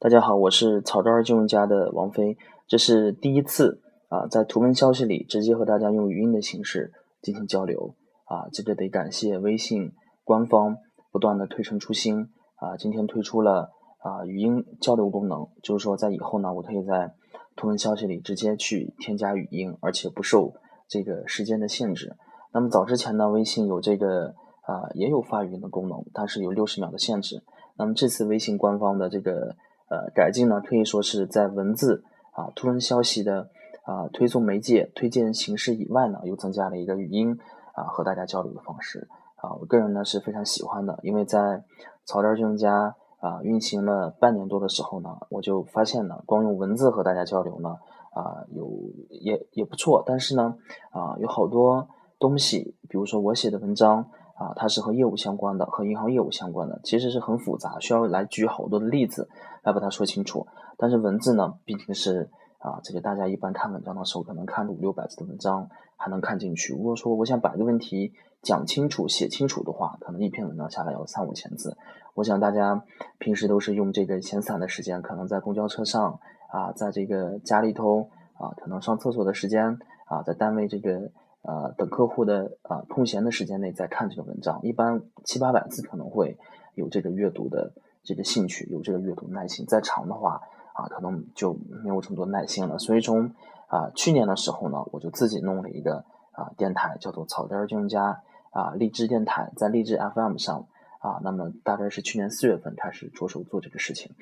大家好，我是草招金融家的王飞，这是第一次啊，在图文消息里直接和大家用语音的形式进行交流啊，这个得感谢微信官方不断的推陈出新啊，今天推出了啊语音交流功能，就是说在以后呢，我可以在图文消息里直接去添加语音，而且不受这个时间的限制。那么早之前呢，微信有这个啊也有发语音的功能，但是有六十秒的限制。那么这次微信官方的这个。呃，改进呢可以说是在文字啊、图文消息的啊推送媒介、推荐形式以外呢，又增加了一个语音啊和大家交流的方式啊。我个人呢是非常喜欢的，因为在草根金融家啊运行了半年多的时候呢，我就发现呢，光用文字和大家交流呢啊有也也不错，但是呢啊有好多东西，比如说我写的文章啊，它是和业务相关的，和银行业务相关的，其实是很复杂，需要来举好多的例子。来把它说清楚，但是文字呢，毕竟是啊，这个大家一般看文章的时候，可能看五六百字的文章还能看进去。如果说我想把一个问题讲清楚、写清楚的话，可能一篇文章下来要三五千字。我想大家平时都是用这个闲散的时间，可能在公交车上啊，在这个家里头啊，可能上厕所的时间啊，在单位这个呃等客户的啊空闲的时间内在看这个文章，一般七八百字可能会有这个阅读的。这个兴趣有这个阅读耐心，再长的话啊，可能就没有这么多耐心了。所以从啊去年的时候呢，我就自己弄了一个啊电台，叫做草根金融家啊励志电台，在励志 FM 上啊，那么大概是去年四月份开始着手做这个事情。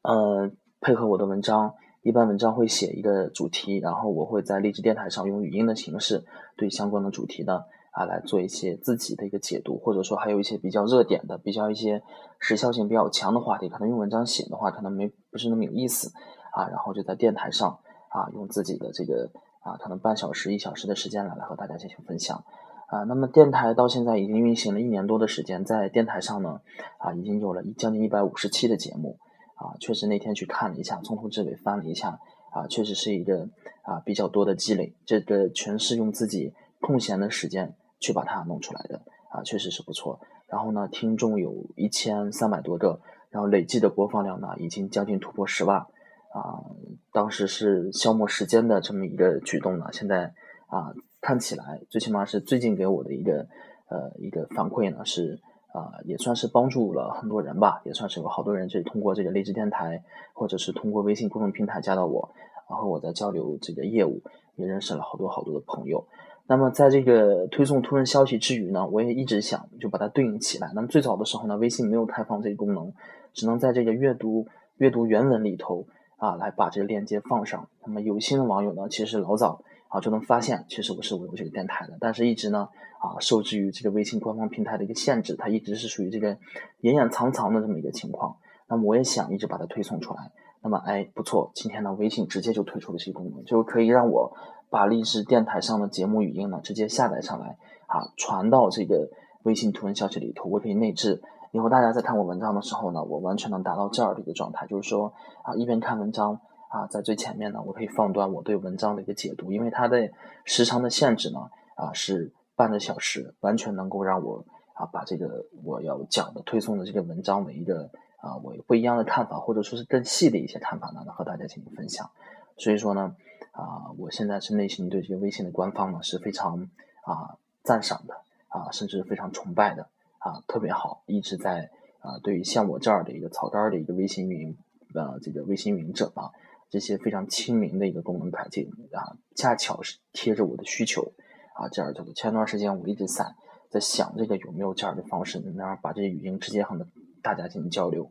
呃，配合我的文章，一般文章会写一个主题，然后我会在励志电台上用语音的形式对相关的主题呢。啊，来做一些自己的一个解读，或者说还有一些比较热点的、比较一些时效性比较强的话题，可能用文章写的话，可能没不是那么有意思啊。然后就在电台上啊，用自己的这个啊，可能半小时、一小时的时间来来和大家进行分享啊。那么电台到现在已经运行了一年多的时间，在电台上呢啊，已经有了一将近一百五十期的节目啊。确实那天去看了一下，从头至尾翻了一下啊，确实是一个啊比较多的积累。这个全是用自己空闲的时间。去把它弄出来的啊，确实是不错。然后呢，听众有一千三百多个，然后累计的播放量呢，已经将近突破十万啊。当时是消磨时间的这么一个举动呢，现在啊，看起来最起码是最近给我的一个呃一个反馈呢，是啊，也算是帮助了很多人吧，也算是有好多人就通过这个励志电台，或者是通过微信公众平台加到我，然后我在交流这个业务，也认识了好多好多的朋友。那么在这个推送图文消息之余呢，我也一直想就把它对应起来。那么最早的时候呢，微信没有开放这个功能，只能在这个阅读阅读原文里头啊来把这个链接放上。那么有心的网友呢，其实老早啊就能发现，其实我是我有这个电台的，但是一直呢啊受制于这个微信官方平台的一个限制，它一直是属于这个隐隐藏藏的这么一个情况。那么我也想一直把它推送出来。那么哎不错，今天呢微信直接就推出了这个功能，就可以让我。把励志电台上的节目语音呢，直接下载上来，啊，传到这个微信图文消息里头，我可以内置。以后大家在看我文章的时候呢，我完全能达到这样的一个状态，就是说，啊，一边看文章，啊，在最前面呢，我可以放段我对文章的一个解读，因为它的时长的限制呢，啊，是半个小时，完全能够让我啊，把这个我要讲的推送的这个文章的一个啊，我不一样的看法，或者说是更细的一些看法呢，和大家进行分享。所以说呢。啊，我现在是内心对这个微信的官方呢是非常啊赞赏的啊，甚至非常崇拜的啊，特别好，一直在啊，对于像我这儿的一个草根儿的一个微信运营呃这个微信运营者嘛，这些非常亲民的一个功能改进啊，恰巧是贴着我的需求啊，这样的。前段时间我一直在在想这个有没有这样的方式能让把这些语音直接和大家进行交流，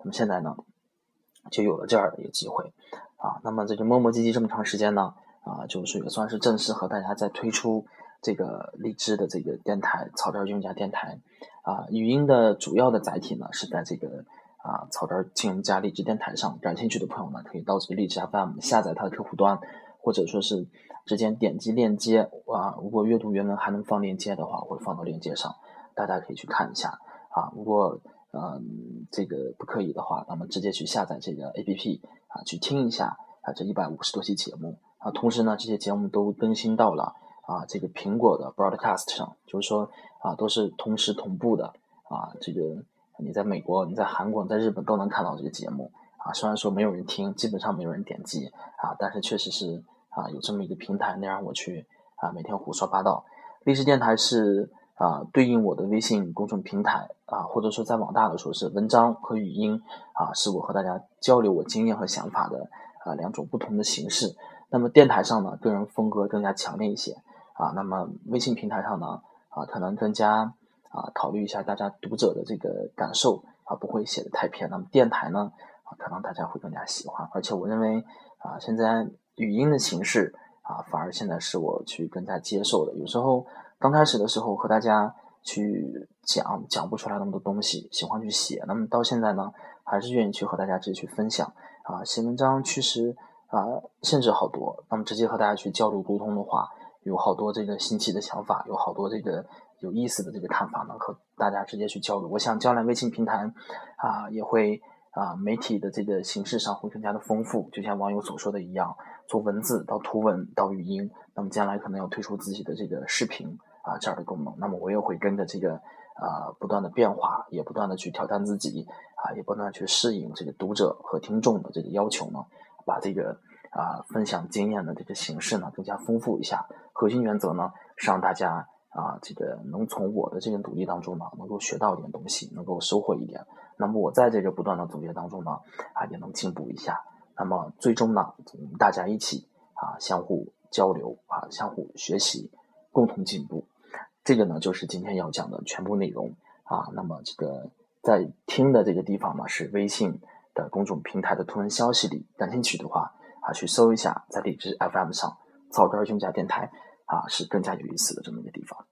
那么现在呢就有了这样的一个机会。啊，那么这个磨磨唧唧这么长时间呢，啊，就是也算是正式和大家在推出这个荔枝的这个电台草根金融家电台，啊，语音的主要的载体呢是在这个啊草根金融家荔枝电台上，感兴趣的朋友呢可以到这个荔枝 FM 下载它的客户端，或者说是直接点击链接啊，如果阅读原文还能放链接的话，我会放到链接上，大家可以去看一下啊，如果。嗯，这个不可以的话，那么直接去下载这个 A P P 啊，去听一下啊，这一百五十多期节目啊。同时呢，这些节目都更新到了啊，这个苹果的 Broadcast 上，就是说啊，都是同时同步的啊。这个你在美国、你在韩国、在日本都能看到这个节目啊。虽然说没有人听，基本上没有人点击啊，但是确实是啊，有这么一个平台能让我去啊每天胡说八道。历史电台是啊，对应我的微信公众平台啊，或者说在网大的说是文章和语音啊，是我和大家交流我经验和想法的啊两种不同的形式。那么电台上呢，个人风格更加强烈一些啊。那么微信平台上呢，啊，可能更加啊考虑一下大家读者的这个感受啊，不会写的太偏。那么电台呢，啊，可能大家会更加喜欢。而且我认为啊，现在语音的形式。啊，反而现在是我去更加接受的。有时候刚开始的时候和大家去讲讲不出来那么多东西，喜欢去写。那么到现在呢，还是愿意去和大家直接去分享啊，写文章确实啊限制好多。那么直接和大家去交流沟通的话，有好多这个新奇的想法，有好多这个有意思的这个看法呢，和大家直接去交流。我想将来微信平台啊也会。啊，媒体的这个形式上会更加的丰富，就像网友所说的一样，从文字到图文到语音，那么将来可能要推出自己的这个视频啊这样的功能，那么我也会跟着这个啊不断的变化，也不断的去挑战自己啊，也不断去适应这个读者和听众的这个要求呢，把这个啊分享经验的这个形式呢更加丰富一下，核心原则呢是让大家。啊，这个能从我的这个努力当中呢，能够学到一点东西，能够收获一点。那么我在这个不断的总结当中呢，啊，也能进步一下。那么最终呢，我们大家一起啊，相互交流啊，相互学习，共同进步。这个呢，就是今天要讲的全部内容啊。那么这个在听的这个地方呢，是微信的公众平台的图文消息里，感兴趣的话啊，去搜一下，在荔枝 FM 上草根儿兄家电台。啊，是更加有意思的这么一个地方。